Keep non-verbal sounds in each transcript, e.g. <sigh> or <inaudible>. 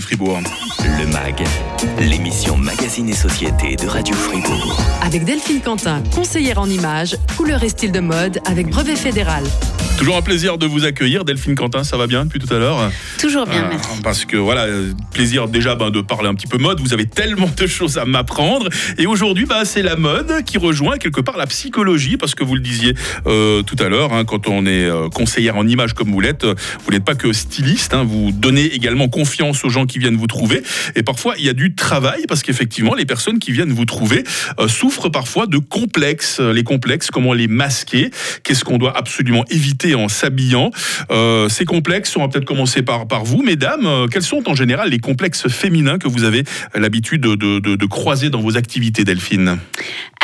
Fribourg. Le MAG, l'émission Magazine et Société de Radio Fribourg. Avec Delphine Quentin, conseillère en images, couleur et style de mode avec brevet fédéral. Toujours un plaisir de vous accueillir, Delphine Quentin, ça va bien depuis tout à l'heure? Toujours bien, Euh, merci. Parce que voilà, euh, plaisir déjà ben, de parler un petit peu mode, vous avez tellement de choses à m'apprendre. Et aujourd'hui, bah, c'est la mode qui rejoint quelque part la psychologie, parce que vous le disiez euh, tout à l'heure, hein, quand on est euh, conseillère en images comme vous l'êtes, euh, vous n'êtes pas que styliste, hein, vous donnez également confiance aux gens qui viennent vous trouver. Et parfois, il y a du travail, parce qu'effectivement, les personnes qui viennent vous trouver euh, souffrent parfois de complexes. Les complexes, comment les masquer? Qu'est-ce qu'on doit absolument éviter? En s'habillant Euh, Ces complexes, on va peut-être commencer par, par vous, mesdames. Euh, Quels sont en général les complexes féminins que vous avez l'habitude de, de- de- de croiser dans vos activités, Delphine?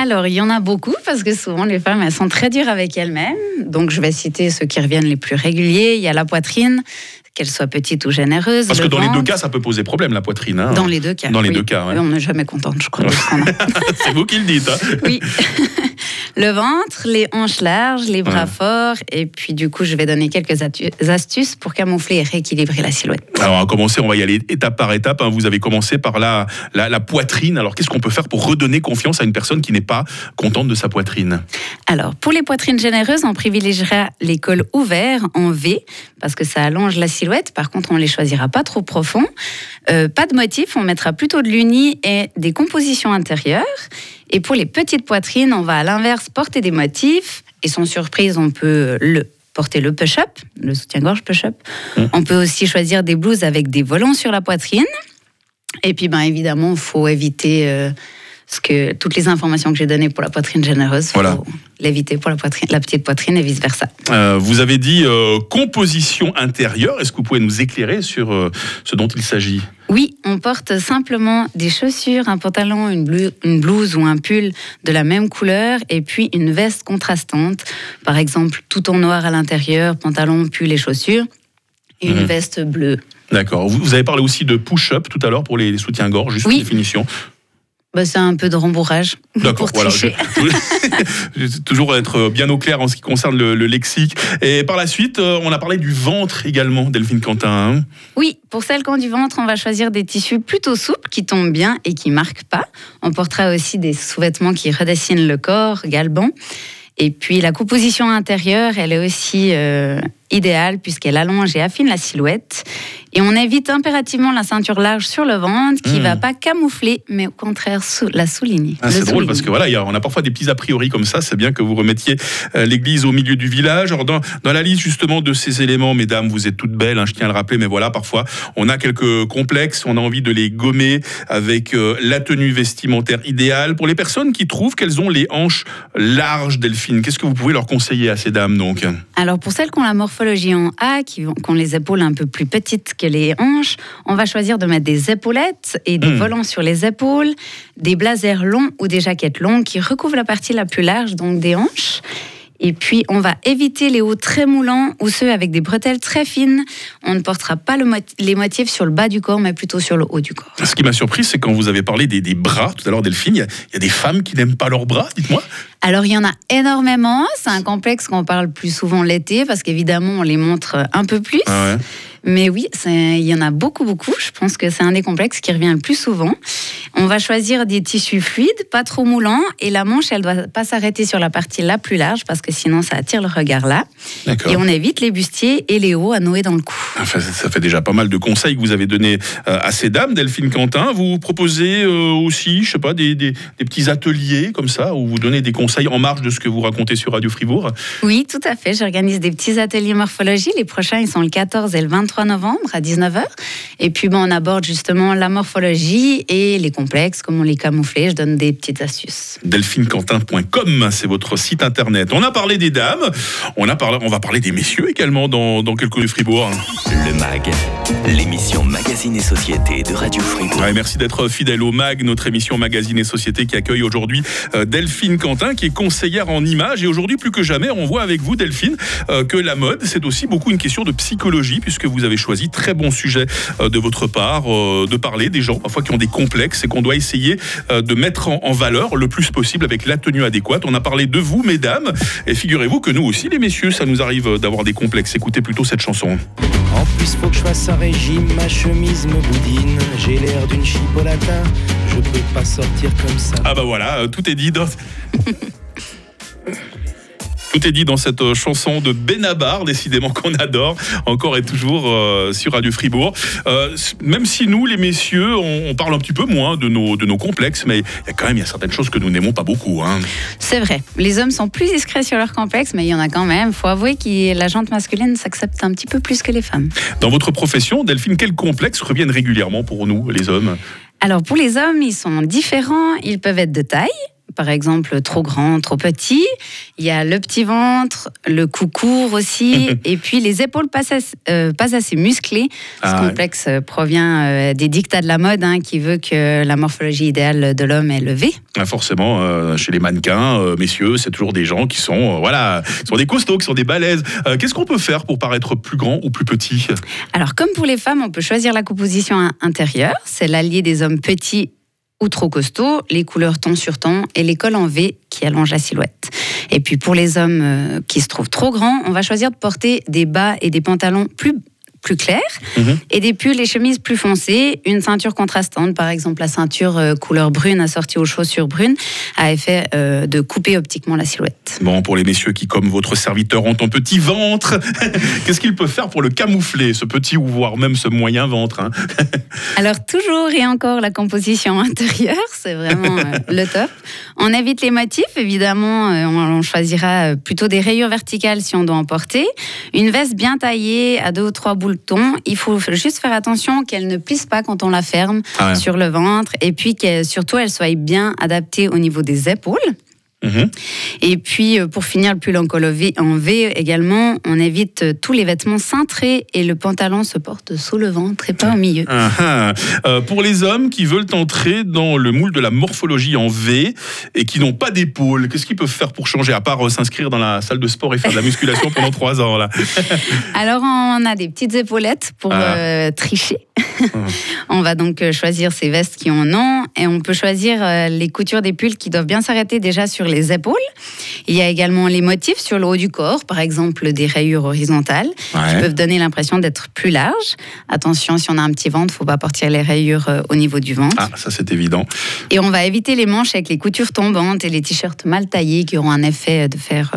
Alors, il y en a beaucoup parce que souvent les femmes, elles sont très dures avec elles-mêmes. Donc, je vais citer ceux qui reviennent les plus réguliers. Il y a la poitrine, qu'elle soit petite ou généreuse. Parce que le dans les deux cas, ça peut poser problème, la poitrine. hein. Dans les deux cas. Dans les oui. deux cas, ouais. On n'est jamais contente, je crois. de ce qu'on a. C'est vous qui le dites. hein. oui. <laughs> le ventre, les hanches larges, les bras Ouais. forts. Et puis, du coup, je vais donner quelques astuces pour camoufler et rééquilibrer la silhouette. Alors, va commencer, on va y aller étape par étape. hein. Vous avez commencé par la, la, la poitrine. Alors, qu'est-ce qu'on peut faire pour redonner confiance à une personne qui n'est pas contente de sa poitrine? Alors, pour les poitrines généreuses, on privilégiera les cols ouverts en V parce que ça allonge la silhouette. Par contre, on les choisira pas trop profonds. Euh, pas de motif, on mettra plutôt de l'uni et des compositions intérieures. Et pour les petites poitrines, on va à l'inverse porter des motifs. Et sans surprise, on peut le porter le push-up, le soutien-gorge push-up. Mmh. On peut aussi choisir des blouses avec des volants sur la poitrine. Et puis, ben, évidemment, il faut éviter euh, ce que, toutes les informations que j'ai données pour la poitrine généreuse. faut Voilà. L'éviter pour la, poitrine, la petite poitrine et vice-versa. Euh, Vous avez dit euh, composition intérieure. Est-ce que vous pouvez nous éclairer sur euh, ce dont il s'agit? Oui, on porte simplement des chaussures, un pantalon, une, blu- une blouse ou un pull de la même couleur et puis une veste contrastante. Par exemple, tout en noir à l'intérieur, pantalon, pull et chaussures. Et une Mhm. veste bleue. D'accord. Vous, vous avez parlé aussi de push-up tout à l'heure pour les, les soutiens-gorge, juste Oui. une définition. Bah, c'est un peu de rembourrage <laughs> D'accord, pour voilà. je- je- <laughs> toujours être bien au clair en ce qui concerne le, le lexique. Et par la suite, euh, on a parlé du ventre également, Delphine Quentin. hein. Oui, pour celles qui ont du ventre, on va choisir des tissus plutôt souples qui tombent bien et qui marquent pas. On portera aussi des sous-vêtements qui redessinent le corps, galbans. Et puis la composition intérieure, elle est aussi euh, idéale puisqu'elle allonge et affine la silhouette. Et on évite impérativement la ceinture large sur le ventre qui Mmh. va pas camoufler, mais au contraire sou- la souligner. Ah, c'est drôle parce que voilà, y a- on a parfois des petits a priori comme ça. C'est bien que vous remettiez euh, l'église au milieu du village. Alors dans, dans la liste justement de ces éléments, mesdames, vous êtes toutes belles, hein, je tiens à le rappeler, mais voilà, parfois on a quelques complexes, on a envie de les gommer avec euh, la tenue vestimentaire idéale. Pour les personnes qui trouvent qu'elles ont les hanches larges, Delphine, qu'est-ce que vous pouvez leur conseiller à ces dames donc? Alors pour celles qui ont la morphologie en A, qui ont, les épaules un peu plus petites que les hanches, on va choisir de mettre des épaulettes et des Hmm. volants sur les épaules, des blazers longs ou des jaquettes longues qui recouvrent la partie la plus large, donc des hanches. Et puis, on va éviter les hauts très moulants ou ceux avec des bretelles très fines. On ne portera pas le les motifs sur le bas du corps, mais plutôt sur le haut du corps. Ce qui m'a surpris, c'est quand vous avez parlé des, des bras tout à l'heure, Delphine. Il y, a, il y a des femmes qui n'aiment pas leurs bras, dites-moi. Alors, il y en a énormément. C'est un complexe qu'on parle plus souvent l'été parce qu'évidemment, on les montre un peu plus. Ah ouais. Mais oui, il y en a beaucoup, beaucoup. Je pense que c'est un des complexes qui revient le plus souvent. On va choisir des tissus fluides, pas trop moulants, et la manche, elle doit pas s'arrêter sur la partie la plus large parce que sinon, ça attire le regard là. Et on évite les bustiers et les hauts à nouer dans le cou. Enfin, ça- fait déjà pas mal de conseils que vous avez donnés euh, à ces dames, Delphine Quentin. Vous proposez euh, aussi, je sais pas, des, des- des petits ateliers comme ça, où vous donnez des conseils en marge de ce que vous racontez sur Radio Fribourg? Oui, tout à fait. J'organise des petits ateliers morphologie. Les prochains, ils sont le 14 et le 23 novembre à 19h. Et puis, bon, on aborde justement la morphologie et les complexes, comment les camoufler. Je donne des petites astuces. delphinequentin.com, c'est votre site internet. On a parlé des dames, on, a parlé, on va parler des messieurs également dans, dans quelques de Fribourg. Le MAG, l'émission Magazine et Société de Radio Fribourg. Ouais, merci d'être fidèle au MAG, notre émission Magazine et Société qui accueille aujourd'hui euh, Delphine Quentin, qui est conseillère en images. Et aujourd'hui, plus que jamais, on voit avec vous, Delphine, euh, que la mode, c'est aussi beaucoup une question de psychologie, puisque vous vous avez choisi. Très bon sujet euh, de votre part, euh, de parler des gens parfois qui ont des complexes et qu'on doit essayer euh, de mettre en, valeur le plus possible avec la tenue adéquate. On a parlé de vous, mesdames, et figurez-vous que nous aussi, les messieurs, ça nous arrive d'avoir des complexes. Écoutez plutôt cette chanson. En plus, faut que je fasse un régime, ma chemise me boudine. J'ai l'air d'une je peux pas sortir comme ça. Ah bah voilà, tout est dit dans... <laughs> Tout est dit dans cette euh, chanson de Benabar, décidément <laughs> qu'on adore, encore et toujours euh, sur Radio Fribourg. Euh, même si nous, les messieurs, on, on parle un petit peu moins de nos, de nos complexes, mais il y a quand même il y a certaines choses que nous n'aimons pas beaucoup. Hein. C'est vrai. Les hommes sont plus discrets sur leurs complexes, mais il y en a quand même. Faut avouer que la jante masculine s'accepte un petit peu plus que les femmes. Dans votre profession, Delphine, quels complexes reviennent régulièrement pour nous, les hommes? Alors pour les hommes, ils sont différents. Ils peuvent être de taille. Par exemple, trop grand, trop petit. Il y a le petit ventre, le cou court aussi, <laughs> et puis les épaules pas, assez- euh, pas assez musclées. Ce Ah complexe euh, provient euh, des dictats de la mode, hein, qui veut que la morphologie idéale de l'homme est levée. Ah, Forcément, euh, chez les mannequins, messieurs, c'est toujours des gens qui sont, voilà, qui sont des costauds, qui sont des balèzes. Qu'est-ce qu'on peut faire pour paraître plus grand ou plus petit? Alors, comme pour les femmes, on peut choisir la composition in- intérieure. C'est l'allié des hommes petits ou trop costauds, les couleurs ton sur ton et les cols en V qui allongent la silhouette. Et puis pour les hommes euh, qui se trouvent trop grands, on va choisir de porter des bas et des pantalons plus plus clairs Mhm. et des pulls et chemises plus foncées, une ceinture contrastante, par exemple la ceinture euh, couleur brune assortie aux chaussures brunes, à effet euh, de couper optiquement la silhouette. Bon, pour les messieurs qui, comme votre serviteur, ont un petit ventre, <laughs> qu'est-ce qu'ils peuvent faire pour le camoufler, ce petit ou voire même ce moyen ventre hein? <laughs> Alors toujours et encore la composition <laughs> intérieure, c'est vraiment euh, le top. On évite les motifs, évidemment, on, on choisira plutôt des rayures verticales si on doit en porter. Une veste bien taillée à deux ou trois il faut juste faire attention qu'elle ne plisse pas quand on la ferme Ah ouais. sur le ventre et puis que surtout elle soit bien adaptée au niveau des épaules. Mhm. Et puis, euh, pour finir, le pull en col V- en V également, on évite euh, tous les vêtements cintrés et le pantalon se porte sous le ventre et pas au milieu. Ah, ah. Euh, pour les hommes qui veulent entrer dans le moule de la morphologie en V et qui n'ont pas d'épaule, qu'est-ce qu'ils peuvent faire pour changer, à part euh, s'inscrire dans la salle de sport et faire de la <laughs> musculation pendant trois ans là? Alors, on a des petites épaulettes pour Ah. euh, tricher. On va donc euh, choisir ces vestes qui en ont et on peut choisir euh, les coutures des pulls qui doivent bien s'arrêter déjà sur les épaules. Il y a également les motifs sur le haut du corps, par exemple des rayures horizontales qui peuvent donner l'impression d'être plus larges. Attention, si on a un petit ventre, faut pas porter les rayures euh, au niveau du ventre. Ah, ça c'est évident. Et on va éviter les manches avec les coutures tombantes et les t-shirts mal taillés qui auront un effet de faire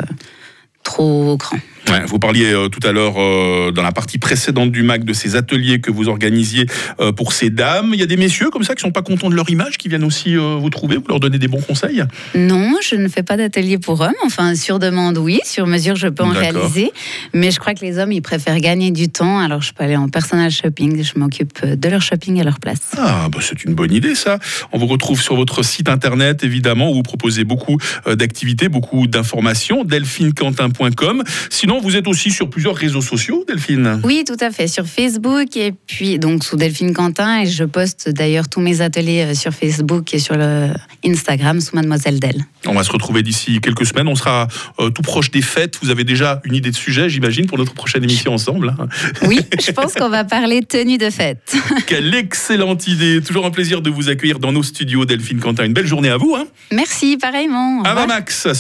trop grand. Ouais, vous parliez euh, tout à l'heure euh, dans la partie précédente du MAC de ces ateliers que vous organisiez euh, pour ces dames. Il y a des messieurs comme ça qui sont pas contents de leur image, qui viennent aussi vous trouver, vous leur donnez des bons conseils? Non, je ne fais pas d'atelier pour hommes. Enfin, sur demande, oui. Sur mesure, je peux en réaliser. Mais je crois que les hommes, ils préfèrent gagner du temps. Alors, je peux aller en personal shopping. Je m'occupe de leur shopping à leur place. Ah, bah c'est une bonne idée ça. On vous retrouve sur votre site internet évidemment où vous proposez beaucoup d'activités, beaucoup d'informations, delphinequentin.com. Sinon, vous êtes aussi sur plusieurs réseaux sociaux, Delphine. Oui, tout à fait. Sur Facebook et puis donc sous Delphine Quentin. Et je poste d'ailleurs tous mes ateliers euh, sur Facebook et sur le Instagram sous Mademoiselle Del. On va se retrouver d'ici quelques semaines. On sera euh, tout proche des fêtes. Vous avez déjà une idée de sujet, j'imagine, pour notre prochaine émission ensemble. hein. Oui, je pense qu'on va parler tenue de fête. <laughs> Quelle excellente idée. Toujours un plaisir de vous accueillir dans nos studios, Delphine Quentin. Une belle journée à vous. Hein. Merci, pareillement. Revoir. Avamax sur